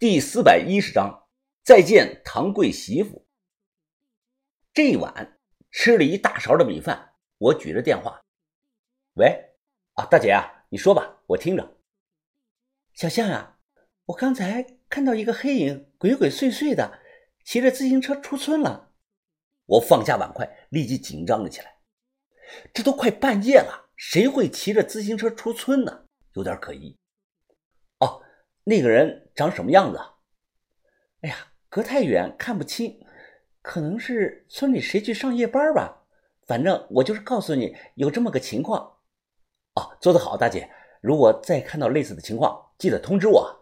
第四百一十章，再见唐贵媳妇。这一晚吃了一大勺的米饭，我举着电话：“喂，啊，大姐啊，你说吧，我听着。”小象啊，我刚才看到一个黑影鬼鬼祟祟的骑着自行车出村了。我放下碗筷，立即紧张了起来。这都快半夜了，谁会骑着自行车出村呢？有点可疑。那个人长什么样子？哎呀，隔太远看不清，可能是村里谁去上夜班吧。反正我就是告诉你有这么个情况。哦，做得好，大姐。如果再看到类似的情况，记得通知我。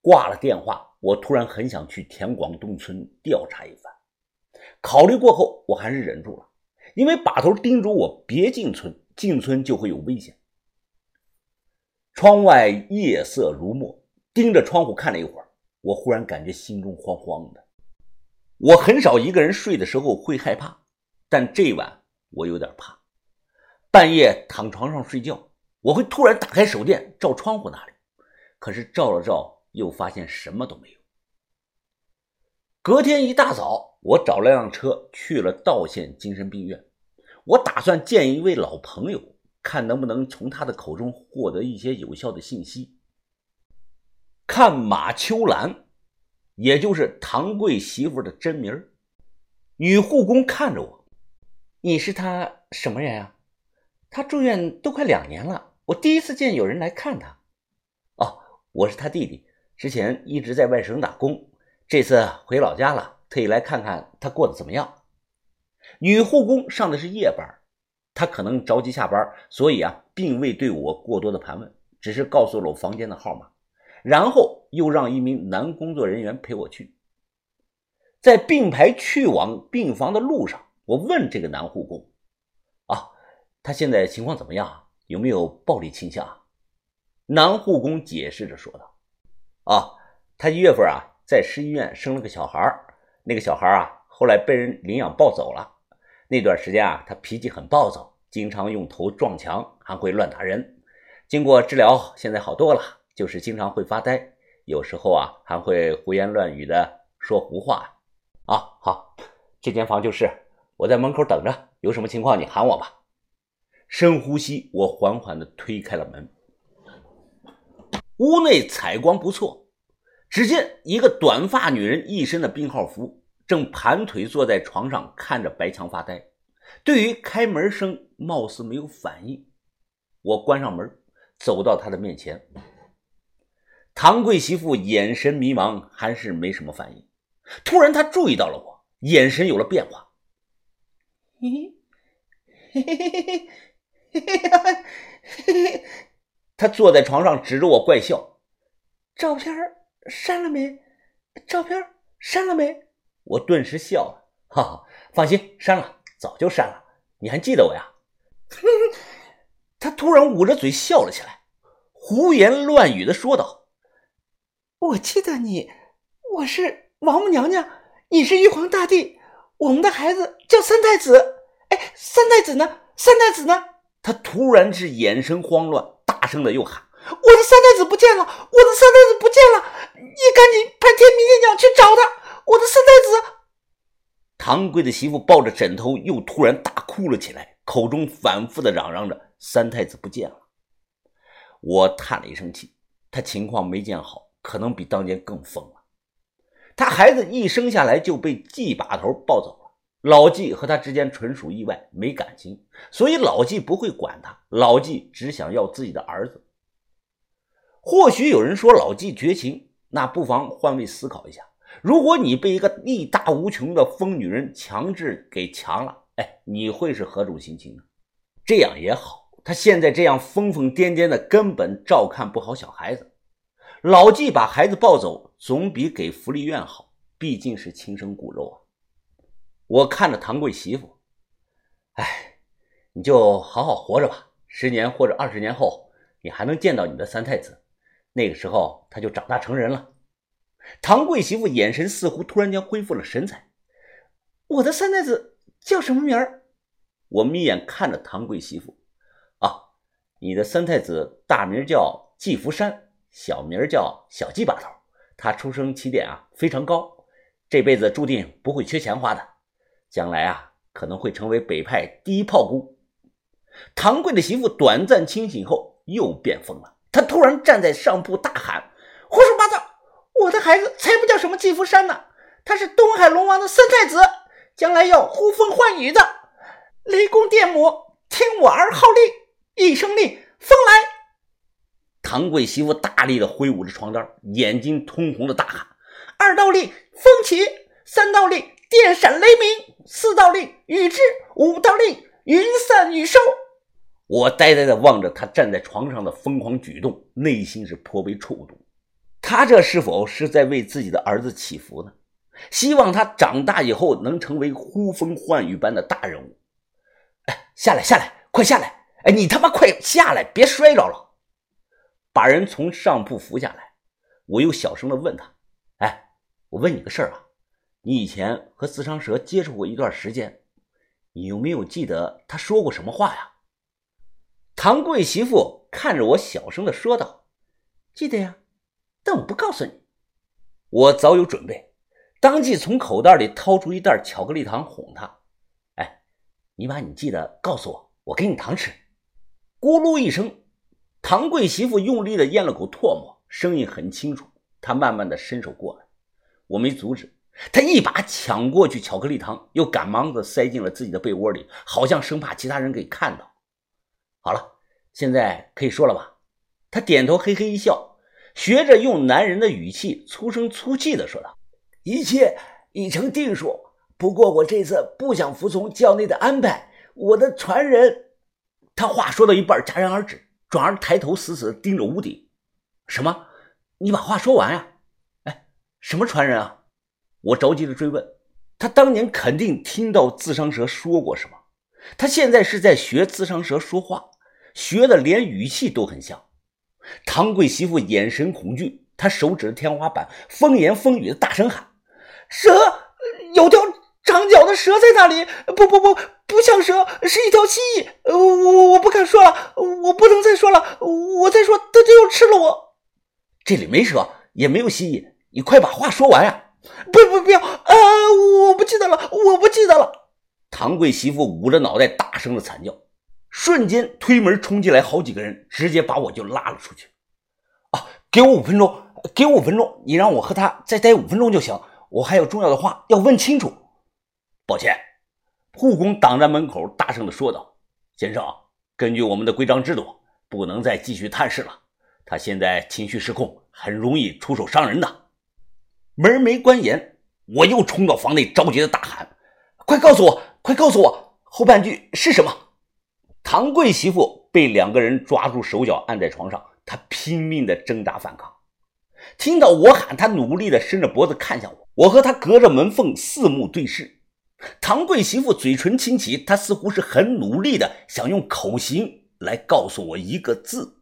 挂了电话，我突然很想去田广东村调查一番。考虑过后，我还是忍住了，因为把头叮嘱我别进村，进村就会有危险。窗外夜色如墨，盯着窗户看了一会儿，我忽然感觉心中慌慌的。我很少一个人睡的时候会害怕，但这晚我有点怕。半夜躺床上睡觉，我会突然打开手电照窗户那里，可是照了照又发现什么都没有。隔天一大早，我找了辆车去了道县精神病院，我打算见一位老朋友。看能不能从他的口中获得一些有效的信息。看马秋兰，也就是唐贵媳妇的真名女护工看着我：“你是她什么人啊？她住院都快两年了，我第一次见有人来看她。哦，我是她弟弟，之前一直在外省打工，这次回老家了，特意来看看她过得怎么样。”女护工上的是夜班。他可能着急下班，所以啊，并未对我过多的盘问，只是告诉了我房间的号码，然后又让一名男工作人员陪我去。在并排去往病房的路上，我问这个男护工：“啊，他现在情况怎么样？有没有暴力倾向？”男护工解释着说道：“啊，他一月份啊，在市医院生了个小孩那个小孩啊，后来被人领养抱走了。”那段时间啊，他脾气很暴躁，经常用头撞墙，还会乱打人。经过治疗，现在好多了，就是经常会发呆，有时候啊还会胡言乱语的说胡话。啊，好，这间房就是，我在门口等着，有什么情况你喊我吧。深呼吸，我缓缓地推开了门。屋内采光不错，只见一个短发女人，一身的病号服。正盘腿坐在床上看着白墙发呆，对于开门声貌似没有反应。我关上门，走到他的面前。唐贵媳妇眼神迷茫，还是没什么反应。突然，她注意到了我，眼神有了变化。嘿，嘿嘿嘿嘿嘿嘿嘿，她坐在床上指着我怪笑：“照片删了没？照片删了没？”我顿时笑了，哈哈，放心，删了，早就删了。你还记得我呀？他突然捂着嘴笑了起来，胡言乱语的说道：“我记得你，我是王母娘娘，你是玉皇大帝，我们的孩子叫三太子。哎，三太子呢？三太子呢？”他突然是眼神慌乱，大声的又喊：“我的三太子不见了！我的三太子不见了！你赶紧派天兵天将去找他！”我的三太子，唐贵的媳妇抱着枕头，又突然大哭了起来，口中反复的嚷嚷着：“三太子不见了。”我叹了一声气，他情况没见好，可能比当年更疯了。他孩子一生下来就被季把头抱走了，老季和他之间纯属意外，没感情，所以老季不会管他，老季只想要自己的儿子。或许有人说老季绝情，那不妨换位思考一下。如果你被一个力大无穷的疯女人强制给强了，哎，你会是何种心情呢？这样也好，他现在这样疯疯癫癫的，根本照看不好小孩子。老纪把孩子抱走，总比给福利院好，毕竟是亲生骨肉啊。我看着唐贵媳妇，哎，你就好好活着吧，十年或者二十年后，你还能见到你的三太子，那个时候他就长大成人了。唐贵媳妇眼神似乎突然间恢复了神采。我的三太子叫什么名儿？我眯眼看着唐贵媳妇。啊，你的三太子大名叫季福山，小名叫小季把头，他出生起点啊非常高，这辈子注定不会缺钱花的，将来啊可能会成为北派第一炮姑。唐贵的媳妇短暂清醒后又变疯了，她突然站在上铺大喊：“胡说八道！我的孩子才不叫什么季福山呢，他是东海龙王的三太子，将来要呼风唤雨的。雷公电母，听我儿号令，一声令，风来！”唐贵媳妇大力的挥舞着床单，眼睛通红的大喊：“二道令，风起；三道令，电闪雷鸣；四道令，雨至；五道令，云散雨收。”我呆呆的望着他站在床上的疯狂举动，内心是颇为触动。他这是否是在为自己的儿子祈福呢？希望他长大以后能成为呼风唤雨般的大人物。哎，下来，下来，快下来！哎，你他妈快下来，别摔着了！把人从上铺扶下来，我又小声的问他：“哎，我问你个事儿啊，你以前和四伤蛇接触过一段时间，你有没有记得他说过什么话呀？”唐贵媳妇看着我，小声的说道：“记得呀，但我不告诉你。我早有准备，当即从口袋里掏出一袋巧克力糖，哄他：‘哎，你把你记得告诉我，我给你糖吃。’咕噜一声，唐贵媳妇用力的咽了口唾沫，声音很清楚。她慢慢的伸手过来，我没阻止，她一把抢过去巧克力糖，又赶忙的塞进了自己的被窝里，好像生怕其他人给看到。”好了，现在可以说了吧？他点头，嘿嘿一笑，学着用男人的语气，粗声粗气的说道：“一切已成定数。不过我这次不想服从教内的安排。我的传人……”他话说到一半戛然而止，转而抬头死死的盯着屋顶。什么？你把话说完呀？哎，什么传人啊？我着急的追问。他当年肯定听到自伤蛇说过什么，他现在是在学自伤蛇说话。学的连语气都很像，唐贵媳妇眼神恐惧，她手指着天花板，风言风语的大声喊：“蛇，有条长脚的蛇在那里！不不不，不像蛇，是一条蜥蜴！我我不敢说了，我不能再说了，我再说它就要吃了我。这里没蛇，也没有蜥蜴，你快把话说完呀！不不不要啊！我不记得了，我不记得了！唐贵媳妇捂着脑袋，大声的惨叫。瞬间推门冲进来好几个人，直接把我就拉了出去。啊，给我五分钟，给我五分钟，你让我和他再待五分钟就行，我还有重要的话要问清楚。抱歉，护工挡在门口，大声的说道：“先生，根据我们的规章制度，不能再继续探视了。他现在情绪失控，很容易出手伤人的。”门没关严，我又冲到房内，着急的大喊：“快告诉我，快告诉我，后半句是什么？”唐贵媳妇被两个人抓住手脚，按在床上，她拼命的挣扎反抗。听到我喊，她努力的伸着脖子看向我，我和她隔着门缝四目对视。唐贵媳妇嘴唇轻启，她似乎是很努力的想用口型来告诉我一个字。